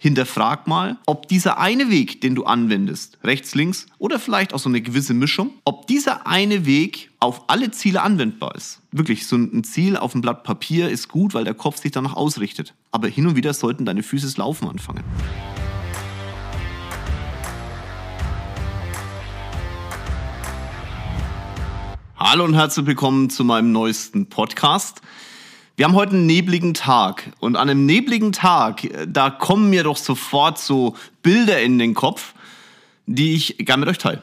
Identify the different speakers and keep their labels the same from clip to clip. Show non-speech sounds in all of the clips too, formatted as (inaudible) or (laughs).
Speaker 1: hinterfrag mal, ob dieser eine Weg, den du anwendest, rechts, links oder vielleicht auch so eine gewisse Mischung, ob dieser eine Weg auf alle Ziele anwendbar ist. Wirklich, so ein Ziel auf dem Blatt Papier ist gut, weil der Kopf sich danach ausrichtet. Aber hin und wieder sollten deine Füße laufen anfangen. Hallo und herzlich willkommen zu meinem neuesten Podcast. Wir haben heute einen nebligen Tag und an einem nebligen Tag, äh, da kommen mir doch sofort so Bilder in den Kopf, die ich gerne mit euch teile.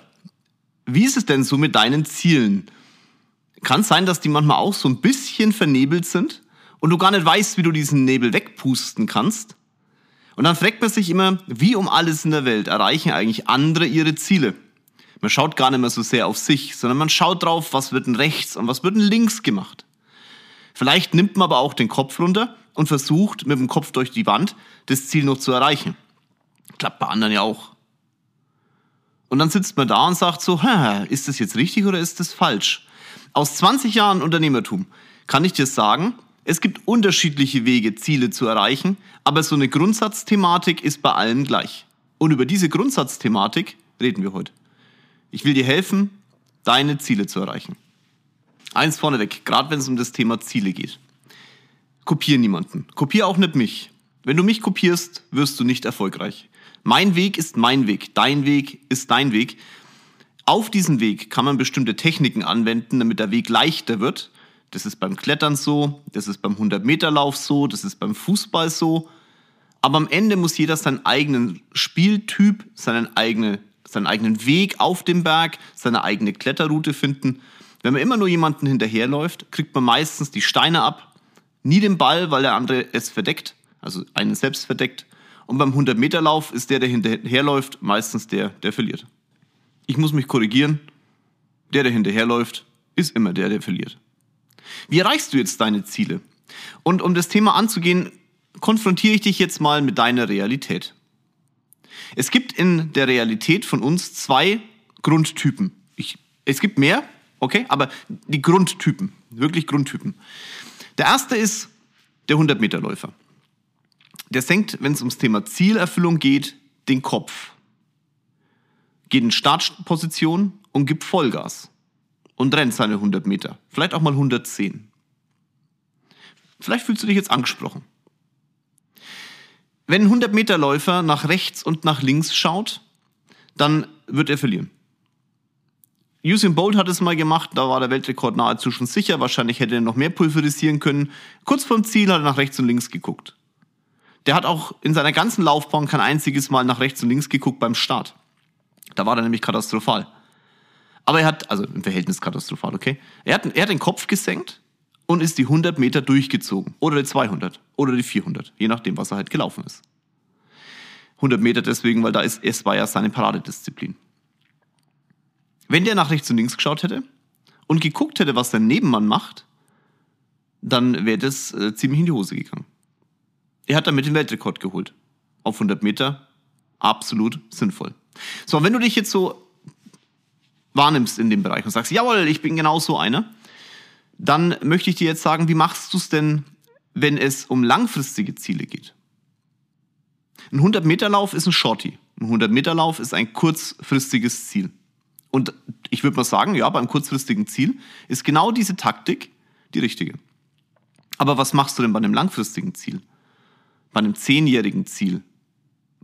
Speaker 1: Wie ist es denn so mit deinen Zielen? Kann es sein, dass die manchmal auch so ein bisschen vernebelt sind und du gar nicht weißt, wie du diesen Nebel wegpusten kannst? Und dann fragt man sich immer, wie um alles in der Welt erreichen eigentlich andere ihre Ziele? Man schaut gar nicht mehr so sehr auf sich, sondern man schaut drauf, was wird denn rechts und was wird denn links gemacht. Vielleicht nimmt man aber auch den Kopf runter und versucht mit dem Kopf durch die Wand das Ziel noch zu erreichen. Klappt bei anderen ja auch. Und dann sitzt man da und sagt so, ist das jetzt richtig oder ist das falsch? Aus 20 Jahren Unternehmertum kann ich dir sagen, es gibt unterschiedliche Wege, Ziele zu erreichen, aber so eine Grundsatzthematik ist bei allen gleich. Und über diese Grundsatzthematik reden wir heute. Ich will dir helfen, deine Ziele zu erreichen. Eins vorneweg, gerade wenn es um das Thema Ziele geht. Kopier niemanden. Kopier auch nicht mich. Wenn du mich kopierst, wirst du nicht erfolgreich. Mein Weg ist mein Weg. Dein Weg ist dein Weg. Auf diesem Weg kann man bestimmte Techniken anwenden, damit der Weg leichter wird. Das ist beim Klettern so, das ist beim 100-Meter-Lauf so, das ist beim Fußball so. Aber am Ende muss jeder seinen eigenen Spieltyp, seinen, eigene, seinen eigenen Weg auf dem Berg, seine eigene Kletterroute finden. Wenn man immer nur jemanden hinterherläuft, kriegt man meistens die Steine ab, nie den Ball, weil der andere es verdeckt, also einen selbst verdeckt. Und beim 100-Meter-Lauf ist der, der hinterherläuft, meistens der, der verliert. Ich muss mich korrigieren. Der, der hinterherläuft, ist immer der, der verliert. Wie erreichst du jetzt deine Ziele? Und um das Thema anzugehen, konfrontiere ich dich jetzt mal mit deiner Realität. Es gibt in der Realität von uns zwei Grundtypen. Ich, es gibt mehr, Okay, aber die Grundtypen, wirklich Grundtypen. Der erste ist der 100-Meter-Läufer. Der senkt, wenn es ums Thema Zielerfüllung geht, den Kopf, geht in Startposition und gibt Vollgas und rennt seine 100 Meter, vielleicht auch mal 110. Vielleicht fühlst du dich jetzt angesprochen. Wenn ein 100-Meter-Läufer nach rechts und nach links schaut, dann wird er verlieren. Usain Bolt hat es mal gemacht, da war der Weltrekord nahezu schon sicher. Wahrscheinlich hätte er noch mehr pulverisieren können. Kurz vorm Ziel hat er nach rechts und links geguckt. Der hat auch in seiner ganzen Laufbahn kein einziges Mal nach rechts und links geguckt beim Start. Da war er nämlich katastrophal. Aber er hat, also im Verhältnis katastrophal, okay? Er hat, er hat den Kopf gesenkt und ist die 100 Meter durchgezogen. Oder die 200. Oder die 400. Je nachdem, was er halt gelaufen ist. 100 Meter deswegen, weil da ist, es war ja seine Paradedisziplin. Wenn der nach rechts und links geschaut hätte und geguckt hätte, was der Nebenmann macht, dann wäre das äh, ziemlich in die Hose gegangen. Er hat damit den Weltrekord geholt. Auf 100 Meter. Absolut sinnvoll. So, wenn du dich jetzt so wahrnimmst in dem Bereich und sagst, jawohl, ich bin genau so einer, dann möchte ich dir jetzt sagen, wie machst du es denn, wenn es um langfristige Ziele geht? Ein 100-Meter-Lauf ist ein Shorty. Ein 100-Meter-Lauf ist ein kurzfristiges Ziel. Und ich würde mal sagen, ja, beim kurzfristigen Ziel ist genau diese Taktik die richtige. Aber was machst du denn bei einem langfristigen Ziel? Bei einem zehnjährigen Ziel?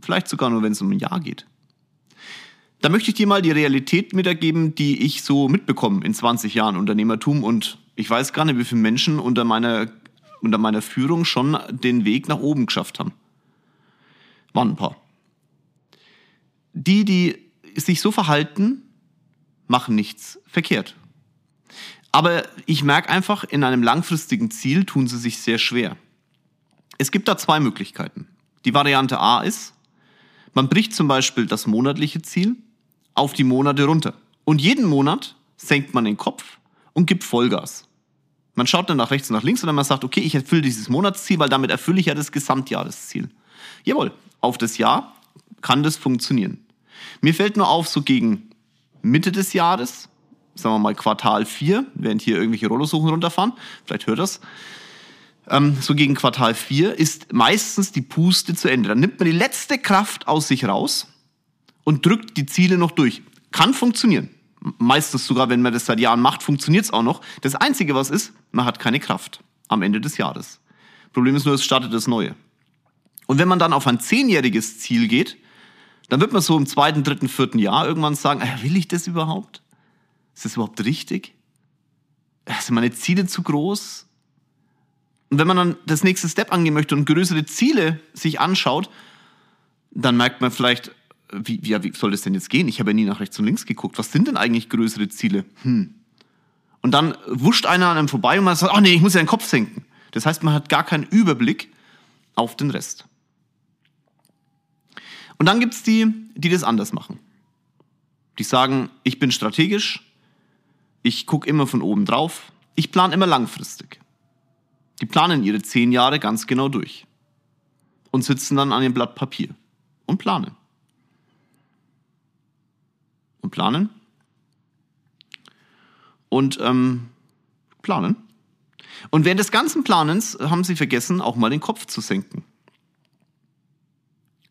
Speaker 1: Vielleicht sogar nur, wenn es um ein Jahr geht. Da möchte ich dir mal die Realität mitergeben, die ich so mitbekomme in 20 Jahren Unternehmertum und ich weiß gar nicht, wie viele Menschen unter meiner, unter meiner Führung schon den Weg nach oben geschafft haben. Waren ein paar. Die, die sich so verhalten, machen nichts verkehrt. Aber ich merke einfach, in einem langfristigen Ziel tun sie sich sehr schwer. Es gibt da zwei Möglichkeiten. Die Variante A ist, man bricht zum Beispiel das monatliche Ziel auf die Monate runter. Und jeden Monat senkt man den Kopf und gibt Vollgas. Man schaut dann nach rechts und nach links und dann man sagt, okay, ich erfülle dieses Monatsziel, weil damit erfülle ich ja das Gesamtjahresziel. Jawohl, auf das Jahr kann das funktionieren. Mir fällt nur auf, so gegen Mitte des Jahres, sagen wir mal Quartal 4, während hier irgendwelche Rollosuchen runterfahren, vielleicht hört das, ähm, so gegen Quartal 4, ist meistens die Puste zu Ende. Dann nimmt man die letzte Kraft aus sich raus und drückt die Ziele noch durch. Kann funktionieren. Meistens sogar, wenn man das seit Jahren macht, funktioniert es auch noch. Das Einzige, was ist, man hat keine Kraft am Ende des Jahres. Problem ist nur, es startet das Neue. Und wenn man dann auf ein zehnjähriges Ziel geht, dann wird man so im zweiten, dritten, vierten Jahr irgendwann sagen, äh, will ich das überhaupt? Ist das überhaupt richtig? Sind meine Ziele zu groß? Und wenn man dann das nächste Step angehen möchte und größere Ziele sich anschaut, dann merkt man vielleicht, wie, wie, wie soll das denn jetzt gehen? Ich habe ja nie nach rechts und links geguckt. Was sind denn eigentlich größere Ziele? Hm. Und dann wuscht einer an einem vorbei und man sagt, ach nee, ich muss ja den Kopf senken. Das heißt, man hat gar keinen Überblick auf den Rest. Und dann gibt es die, die das anders machen. Die sagen, ich bin strategisch, ich gucke immer von oben drauf, ich plane immer langfristig. Die planen ihre zehn Jahre ganz genau durch und sitzen dann an dem Blatt Papier und planen. Und planen. Und ähm, planen. Und während des ganzen Planens haben sie vergessen, auch mal den Kopf zu senken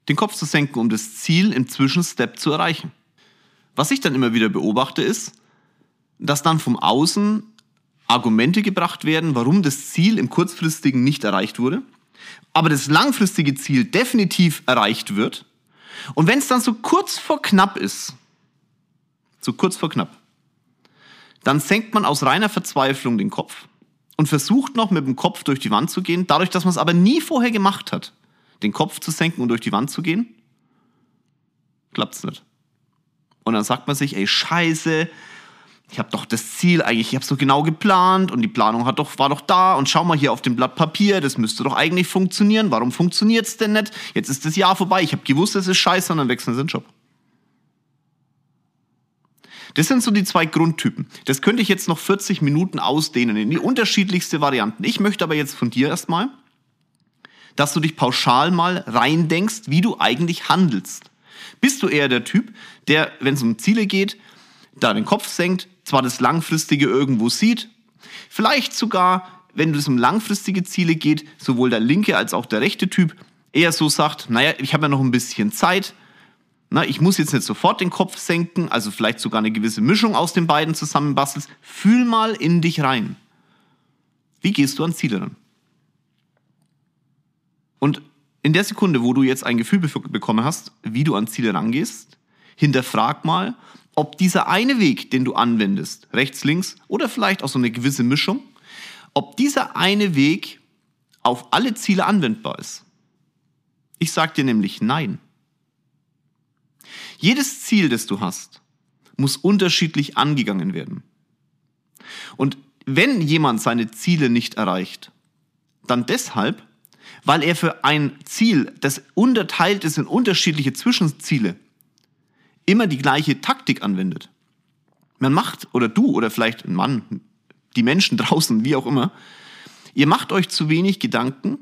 Speaker 1: den Kopf zu senken, um das Ziel im Zwischenstep zu erreichen. Was ich dann immer wieder beobachte, ist, dass dann vom Außen Argumente gebracht werden, warum das Ziel im kurzfristigen nicht erreicht wurde, aber das langfristige Ziel definitiv erreicht wird. Und wenn es dann so kurz vor knapp ist, so kurz vor knapp, dann senkt man aus reiner Verzweiflung den Kopf und versucht noch mit dem Kopf durch die Wand zu gehen, dadurch, dass man es aber nie vorher gemacht hat den Kopf zu senken und durch die Wand zu gehen? Klappt's nicht. Und dann sagt man sich, ey, scheiße, ich habe doch das Ziel eigentlich, ich habe so genau geplant und die Planung hat doch, war doch da und schau mal hier auf dem Blatt Papier, das müsste doch eigentlich funktionieren. Warum funktioniert's denn nicht? Jetzt ist das Jahr vorbei, ich habe gewusst, es ist scheiße und dann wechseln sie den Job. Das sind so die zwei Grundtypen. Das könnte ich jetzt noch 40 Minuten ausdehnen in die unterschiedlichste Varianten. Ich möchte aber jetzt von dir erstmal dass du dich pauschal mal reindenkst, wie du eigentlich handelst. Bist du eher der Typ, der, wenn es um Ziele geht, da den Kopf senkt, zwar das Langfristige irgendwo sieht, vielleicht sogar, wenn es um langfristige Ziele geht, sowohl der linke als auch der rechte Typ eher so sagt, naja, ich habe ja noch ein bisschen Zeit, na, ich muss jetzt nicht sofort den Kopf senken, also vielleicht sogar eine gewisse Mischung aus den beiden zusammenbastelst. Fühl mal in dich rein. Wie gehst du an Ziele ran? Und in der Sekunde, wo du jetzt ein Gefühl bekommen hast, wie du an Ziele rangehst, hinterfrag mal, ob dieser eine Weg, den du anwendest, rechts, links oder vielleicht auch so eine gewisse Mischung, ob dieser eine Weg auf alle Ziele anwendbar ist. Ich sage dir nämlich nein. Jedes Ziel, das du hast, muss unterschiedlich angegangen werden. Und wenn jemand seine Ziele nicht erreicht, dann deshalb, weil er für ein Ziel, das unterteilt ist in unterschiedliche Zwischenziele, immer die gleiche Taktik anwendet. Man macht, oder du, oder vielleicht ein Mann, die Menschen (laughs) draußen, wie auch immer, ihr macht euch zu wenig Gedanken,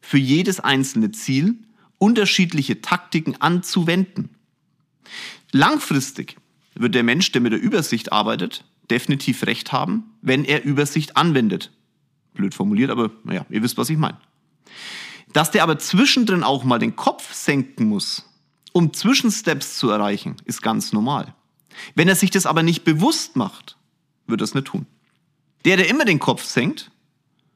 Speaker 1: für jedes einzelne Ziel unterschiedliche Taktiken anzuwenden. Langfristig wird der Mensch, der mit der Übersicht arbeitet, definitiv recht haben, wenn er Übersicht anwendet. Blöd formuliert, aber naja, ihr wisst, was ich meine. Dass der aber zwischendrin auch mal den Kopf senken muss, um Zwischensteps zu erreichen, ist ganz normal. Wenn er sich das aber nicht bewusst macht, wird er es nicht tun. Der, der immer den Kopf senkt,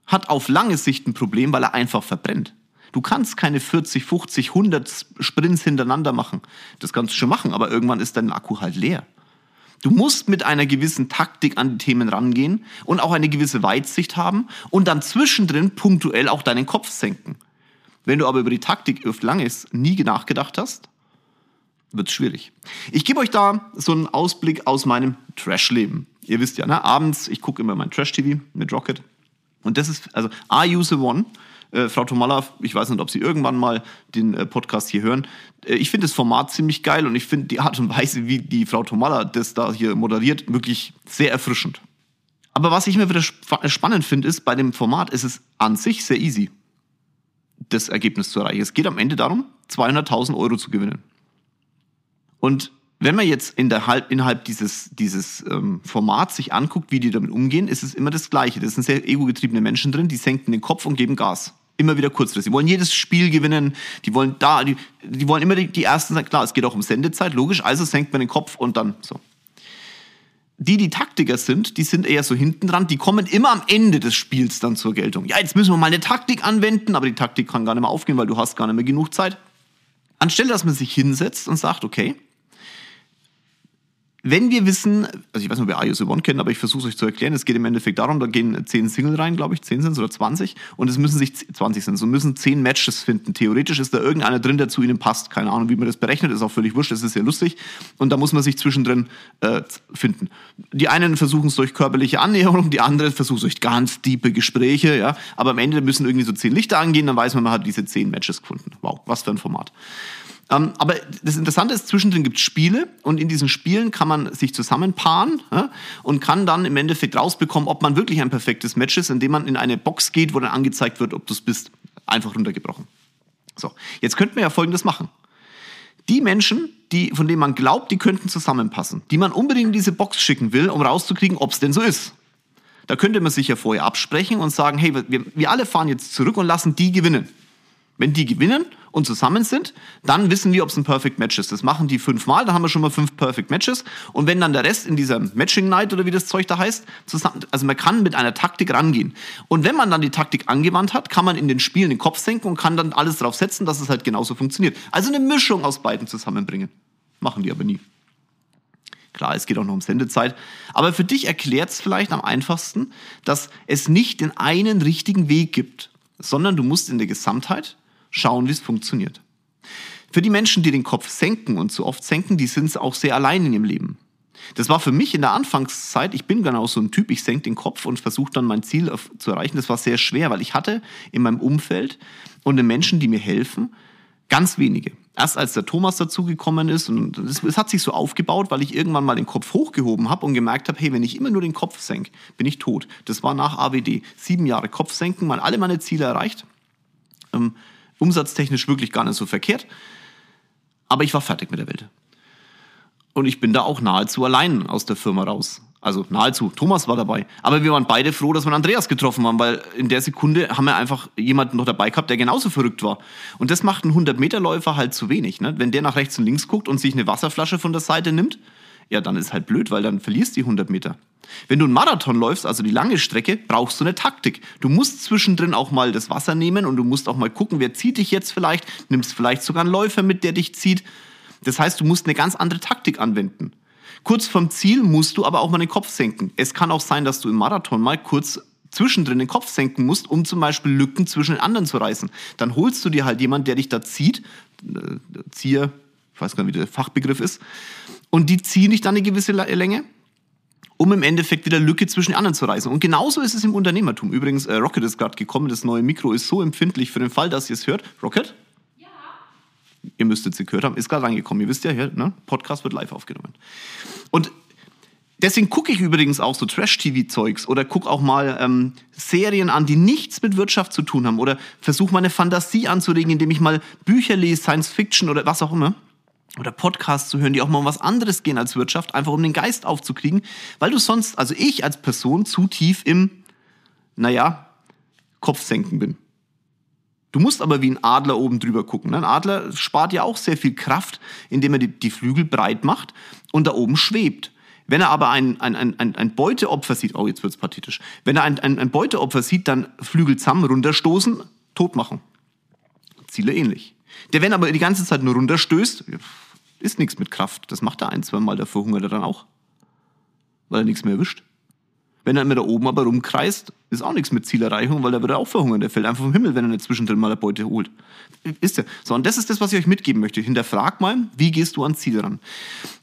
Speaker 1: hat auf lange Sicht ein Problem, weil er einfach verbrennt. Du kannst keine 40, 50, 100 Sprints hintereinander machen. Das kannst du schon machen, aber irgendwann ist dein Akku halt leer. Du musst mit einer gewissen Taktik an die Themen rangehen und auch eine gewisse Weitsicht haben und dann zwischendrin punktuell auch deinen Kopf senken. Wenn du aber über die Taktik oft langes nie nachgedacht hast, wird es schwierig. Ich gebe euch da so einen Ausblick aus meinem Trash-Leben. Ihr wisst ja, ne? abends, ich gucke immer mein Trash-TV mit Rocket. Und das ist, also, I use one. Äh, Frau Tomalla, ich weiß nicht, ob Sie irgendwann mal den äh, Podcast hier hören. Äh, ich finde das Format ziemlich geil und ich finde die Art und Weise, wie die Frau Tomalla das da hier moderiert, wirklich sehr erfrischend. Aber was ich mir wieder spannend finde, ist, bei dem Format ist es an sich sehr easy das Ergebnis zu erreichen. Es geht am Ende darum, 200.000 Euro zu gewinnen. Und wenn man jetzt in der, innerhalb dieses, dieses ähm, Formats sich anguckt, wie die damit umgehen, ist es immer das Gleiche. Das sind sehr ego-getriebene Menschen drin, die senken den Kopf und geben Gas. Immer wieder kurzfristig. Die wollen jedes Spiel gewinnen, die wollen da, die, die wollen immer die, die ersten sein. Klar, es geht auch um Sendezeit, logisch, also senkt man den Kopf und dann so. Die, die Taktiker sind, die sind eher so hinten dran, die kommen immer am Ende des Spiels dann zur Geltung. Ja, jetzt müssen wir mal eine Taktik anwenden, aber die Taktik kann gar nicht mehr aufgehen, weil du hast gar nicht mehr genug Zeit. Anstelle, dass man sich hinsetzt und sagt, okay, wenn wir wissen, also ich weiß nicht, ob ihr iOS One kennt, aber ich versuche es euch zu erklären. Es geht im Endeffekt darum, da gehen zehn Single rein, glaube ich, zehn sind es oder 20 und es müssen sich 20 sind, so müssen zehn Matches finden. Theoretisch ist da irgendeiner drin, der zu ihnen passt. Keine Ahnung, wie man das berechnet, ist auch völlig wurscht, das ist sehr lustig und da muss man sich zwischendrin äh, finden. Die einen versuchen es durch körperliche Annäherung, die anderen versuchen es durch ganz tiefe Gespräche, ja, aber am Ende müssen irgendwie so zehn Lichter angehen, dann weiß man, man hat diese zehn Matches gefunden. Wow, was für ein Format. Ähm, aber das Interessante ist, zwischendrin gibt es Spiele und in diesen Spielen kann man sich zusammenpaaren ja, und kann dann im Endeffekt rausbekommen, ob man wirklich ein perfektes Match ist, indem man in eine Box geht, wo dann angezeigt wird, ob du es bist. Einfach runtergebrochen. So, jetzt könnten wir ja Folgendes machen. Die Menschen, die, von denen man glaubt, die könnten zusammenpassen, die man unbedingt in diese Box schicken will, um rauszukriegen, ob es denn so ist. Da könnte man sich ja vorher absprechen und sagen, hey, wir, wir alle fahren jetzt zurück und lassen die gewinnen. Wenn die gewinnen und zusammen sind, dann wissen wir, ob es ein Perfect Match ist. Das machen die fünfmal, dann haben wir schon mal fünf Perfect Matches. Und wenn dann der Rest in dieser Matching Night oder wie das Zeug da heißt, zusammen, also man kann mit einer Taktik rangehen. Und wenn man dann die Taktik angewandt hat, kann man in den Spielen den Kopf senken und kann dann alles darauf setzen, dass es halt genauso funktioniert. Also eine Mischung aus beiden zusammenbringen. Machen die aber nie. Klar, es geht auch noch um Sendezeit. Aber für dich erklärt es vielleicht am einfachsten, dass es nicht den einen richtigen Weg gibt, sondern du musst in der Gesamtheit schauen, wie es funktioniert. Für die Menschen, die den Kopf senken und so oft senken, die sind auch sehr allein in ihrem Leben. Das war für mich in der Anfangszeit, ich bin genau so ein Typ, ich senke den Kopf und versuche dann mein Ziel zu erreichen. Das war sehr schwer, weil ich hatte in meinem Umfeld und den Menschen, die mir helfen, ganz wenige. Erst als der Thomas dazugekommen ist und es, es hat sich so aufgebaut, weil ich irgendwann mal den Kopf hochgehoben habe und gemerkt habe, hey, wenn ich immer nur den Kopf senke, bin ich tot. Das war nach AWD. Sieben Jahre Kopf senken, mal alle meine Ziele erreicht. Ähm, umsatztechnisch wirklich gar nicht so verkehrt. Aber ich war fertig mit der Welt. Und ich bin da auch nahezu allein aus der Firma raus. Also nahezu. Thomas war dabei. Aber wir waren beide froh, dass wir Andreas getroffen haben, weil in der Sekunde haben wir einfach jemanden noch dabei gehabt, der genauso verrückt war. Und das macht ein 100-Meter-Läufer halt zu wenig. Ne? Wenn der nach rechts und links guckt und sich eine Wasserflasche von der Seite nimmt, ja, dann ist halt blöd, weil dann verlierst du die 100 Meter. Wenn du einen Marathon läufst, also die lange Strecke, brauchst du eine Taktik. Du musst zwischendrin auch mal das Wasser nehmen und du musst auch mal gucken, wer zieht dich jetzt vielleicht, nimmst vielleicht sogar einen Läufer mit, der dich zieht. Das heißt, du musst eine ganz andere Taktik anwenden. Kurz vom Ziel musst du aber auch mal den Kopf senken. Es kann auch sein, dass du im Marathon mal kurz zwischendrin den Kopf senken musst, um zum Beispiel Lücken zwischen den anderen zu reißen. Dann holst du dir halt jemanden, der dich da zieht, äh, Zieher, ich weiß gar nicht, wie der Fachbegriff ist, und die ziehen dich dann eine gewisse Länge, um im Endeffekt wieder Lücke zwischen den anderen zu reißen. Und genauso ist es im Unternehmertum. Übrigens, äh, Rocket ist gerade gekommen, das neue Mikro ist so empfindlich für den Fall, dass ihr es hört. Rocket? Ja. Ihr müsstet sie gehört haben, ist gerade reingekommen. Ihr wisst ja, hier, ne? Podcast wird live aufgenommen. Und Deswegen gucke ich übrigens auch so Trash-TV-Zeugs oder gucke auch mal ähm, Serien an, die nichts mit Wirtschaft zu tun haben oder versuche meine Fantasie anzuregen, indem ich mal Bücher lese, Science Fiction oder was auch immer oder Podcasts zu hören, die auch mal um was anderes gehen als Wirtschaft, einfach um den Geist aufzukriegen, weil du sonst, also ich als Person, zu tief im, naja, Kopfsenken bin. Du musst aber wie ein Adler oben drüber gucken. Ne? Ein Adler spart ja auch sehr viel Kraft, indem er die, die Flügel breit macht und da oben schwebt. Wenn er aber ein, ein, ein, ein Beuteopfer sieht, oh, jetzt wird's pathetisch. Wenn er ein, ein, ein Beuteopfer sieht, dann Flügel zusammen, runterstoßen, tot machen. Ziele ähnlich. Der, wenn aber die ganze Zeit nur runterstößt, ist nichts mit Kraft. Das macht er ein, zwei Mal, dafür hungert er dann auch. Weil er nichts mehr erwischt. Wenn er immer da oben aber rumkreist, ist auch nichts mit Zielerreichung, weil der wird auch verhungern. Der fällt einfach vom Himmel, wenn er nicht zwischendrin mal eine Beute holt. Ist er. So, und das ist das, was ich euch mitgeben möchte. Hinterfrag mal, wie gehst du ans Ziel ran?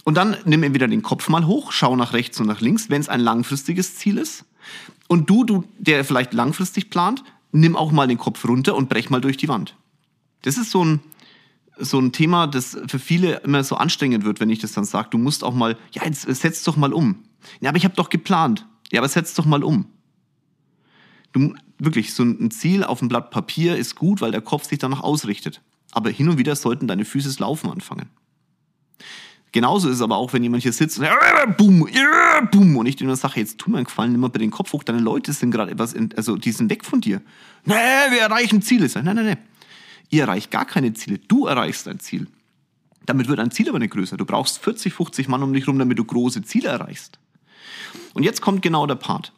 Speaker 1: Und dann nimm entweder den Kopf mal hoch, schau nach rechts und nach links, wenn es ein langfristiges Ziel ist. Und du, du, der vielleicht langfristig plant, nimm auch mal den Kopf runter und brech mal durch die Wand. Das ist so ein, so ein Thema, das für viele immer so anstrengend wird, wenn ich das dann sage. Du musst auch mal, ja, jetzt setz doch mal um. Ja, aber ich habe doch geplant. Ja, aber setz doch mal um. Du, wirklich, so ein Ziel auf dem Blatt Papier ist gut, weil der Kopf sich danach ausrichtet. Aber hin und wieder sollten deine Füße laufen anfangen. Genauso ist es aber auch, wenn jemand hier sitzt und äh, boom, äh, boom, und ich dir nur sage, jetzt tu mir einen Gefallen, nimm mal bei den Kopf hoch, deine Leute sind gerade etwas, in, also die sind weg von dir. Nee, wir erreichen Ziele. Nein, nein, nein. Ihr erreicht gar keine Ziele. Du erreichst ein Ziel. Damit wird ein Ziel aber nicht größer. Du brauchst 40, 50 Mann um dich rum, damit du große Ziele erreichst. Und jetzt kommt genau der Part.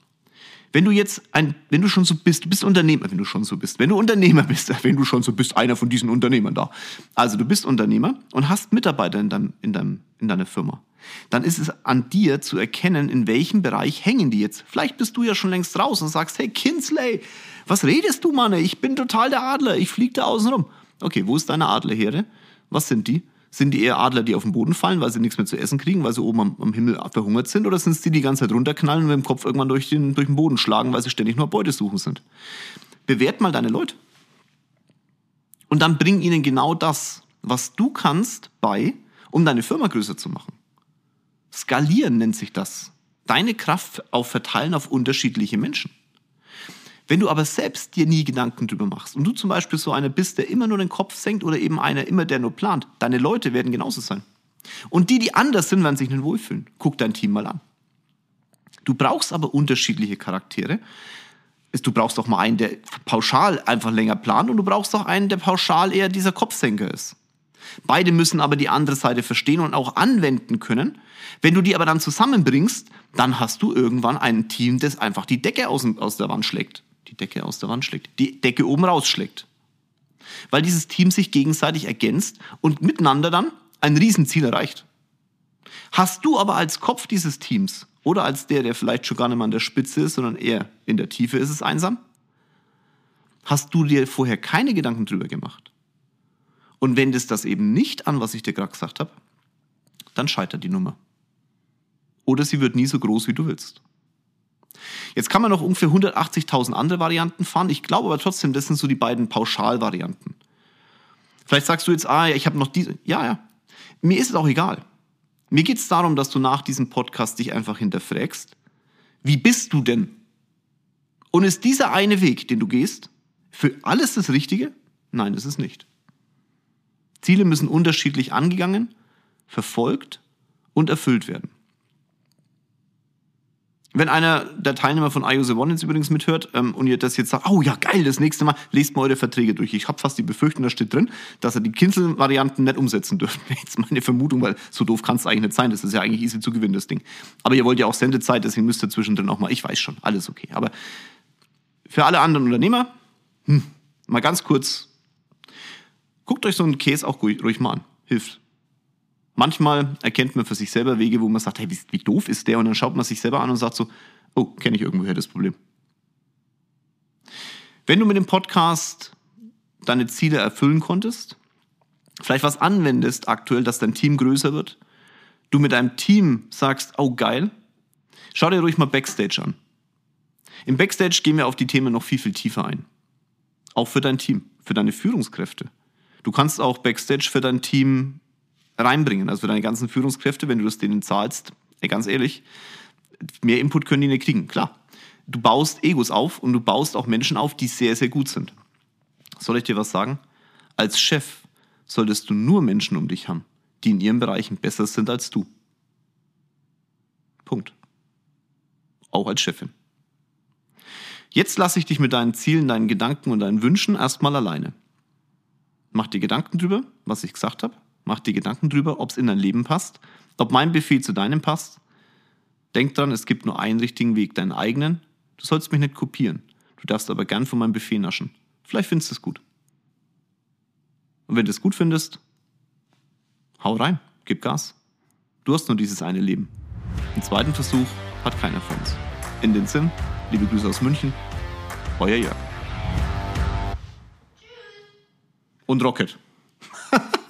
Speaker 1: Wenn du jetzt ein, wenn du schon so bist, du bist Unternehmer, wenn du schon so bist, wenn du Unternehmer bist, (laughs) wenn du schon so bist, einer von diesen Unternehmern da. Also du bist Unternehmer und hast Mitarbeiter in, deinem, in, deinem, in deiner Firma. Dann ist es an dir zu erkennen, in welchem Bereich hängen die jetzt. Vielleicht bist du ja schon längst raus und sagst, hey Kinsley, was redest du, Mann? Ich bin total der Adler, ich fliege da außen rum. Okay, wo ist deine Adlerherde? Was sind die? Sind die eher Adler, die auf den Boden fallen, weil sie nichts mehr zu essen kriegen, weil sie oben am, am Himmel verhungert sind? Oder sind es die, die die ganze Zeit runterknallen und mit dem Kopf irgendwann durch den, durch den Boden schlagen, weil sie ständig nur Beute suchen sind? Bewert mal deine Leute. Und dann bring ihnen genau das, was du kannst, bei, um deine Firma größer zu machen. Skalieren nennt sich das. Deine Kraft auf verteilen auf unterschiedliche Menschen. Wenn du aber selbst dir nie Gedanken drüber machst und du zum Beispiel so einer bist, der immer nur den Kopf senkt oder eben einer immer, der nur plant, deine Leute werden genauso sein. Und die, die anders sind, werden sich nicht wohlfühlen. Guck dein Team mal an. Du brauchst aber unterschiedliche Charaktere. Du brauchst auch mal einen, der pauschal einfach länger plant und du brauchst auch einen, der pauschal eher dieser Kopfsenker ist. Beide müssen aber die andere Seite verstehen und auch anwenden können. Wenn du die aber dann zusammenbringst, dann hast du irgendwann ein Team, das einfach die Decke aus, aus der Wand schlägt die Decke aus der Wand schlägt, die Decke oben rausschlägt. Weil dieses Team sich gegenseitig ergänzt und miteinander dann ein Riesenziel erreicht. Hast du aber als Kopf dieses Teams oder als der, der vielleicht schon gar nicht mal an der Spitze ist, sondern eher in der Tiefe ist es einsam, hast du dir vorher keine Gedanken drüber gemacht und wendest das eben nicht an, was ich dir gerade gesagt habe, dann scheitert die Nummer. Oder sie wird nie so groß, wie du willst. Jetzt kann man noch ungefähr 180.000 andere Varianten fahren. Ich glaube aber trotzdem, das sind so die beiden Pauschalvarianten. Vielleicht sagst du jetzt, ah, ich habe noch diese. Ja, ja. Mir ist es auch egal. Mir geht es darum, dass du nach diesem Podcast dich einfach hinterfragst. Wie bist du denn? Und ist dieser eine Weg, den du gehst, für alles das Richtige? Nein, ist nicht. Ziele müssen unterschiedlich angegangen, verfolgt und erfüllt werden. Wenn einer der Teilnehmer von IOS One jetzt übrigens mithört ähm, und ihr das jetzt sagt, oh ja, geil, das nächste Mal lest mal eure Verträge durch. Ich habe fast die Befürchtung, da steht drin, dass er die Kinzel-Varianten nicht umsetzen dürft. (laughs) Jetzt meine Vermutung, weil so doof kann es eigentlich nicht sein. Das ist ja eigentlich easy zu gewinnen, das Ding. Aber ihr wollt ja auch Sendezeit, deswegen müsst ihr zwischendrin auch mal, ich weiß schon, alles okay. Aber für alle anderen Unternehmer, hm, mal ganz kurz, guckt euch so einen Case auch ruhig mal an. Hilft. Manchmal erkennt man für sich selber Wege, wo man sagt, hey, wie, wie doof ist der? Und dann schaut man sich selber an und sagt so, oh, kenne ich irgendwoher das Problem. Wenn du mit dem Podcast deine Ziele erfüllen konntest, vielleicht was anwendest aktuell, dass dein Team größer wird, du mit deinem Team sagst, oh geil, schau dir ruhig mal Backstage an. Im Backstage gehen wir auf die Themen noch viel, viel tiefer ein. Auch für dein Team, für deine Führungskräfte. Du kannst auch Backstage für dein Team reinbringen. Also für deine ganzen Führungskräfte, wenn du das denen zahlst, ey, ganz ehrlich, mehr Input können die nicht kriegen, klar. Du baust Egos auf und du baust auch Menschen auf, die sehr, sehr gut sind. Soll ich dir was sagen? Als Chef solltest du nur Menschen um dich haben, die in ihren Bereichen besser sind als du. Punkt. Auch als Chefin. Jetzt lasse ich dich mit deinen Zielen, deinen Gedanken und deinen Wünschen erstmal alleine. Mach dir Gedanken drüber, was ich gesagt habe. Mach dir Gedanken drüber, ob es in dein Leben passt, ob mein Befehl zu deinem passt. Denk dran, es gibt nur einen richtigen Weg, deinen eigenen. Du sollst mich nicht kopieren. Du darfst aber gern von meinem Befehl naschen. Vielleicht findest du es gut. Und wenn du es gut findest, hau rein, gib Gas. Du hast nur dieses eine Leben. Den zweiten Versuch hat keiner von uns. In den Sinn, liebe Grüße aus München, euer Jörg. Und Rocket. (laughs)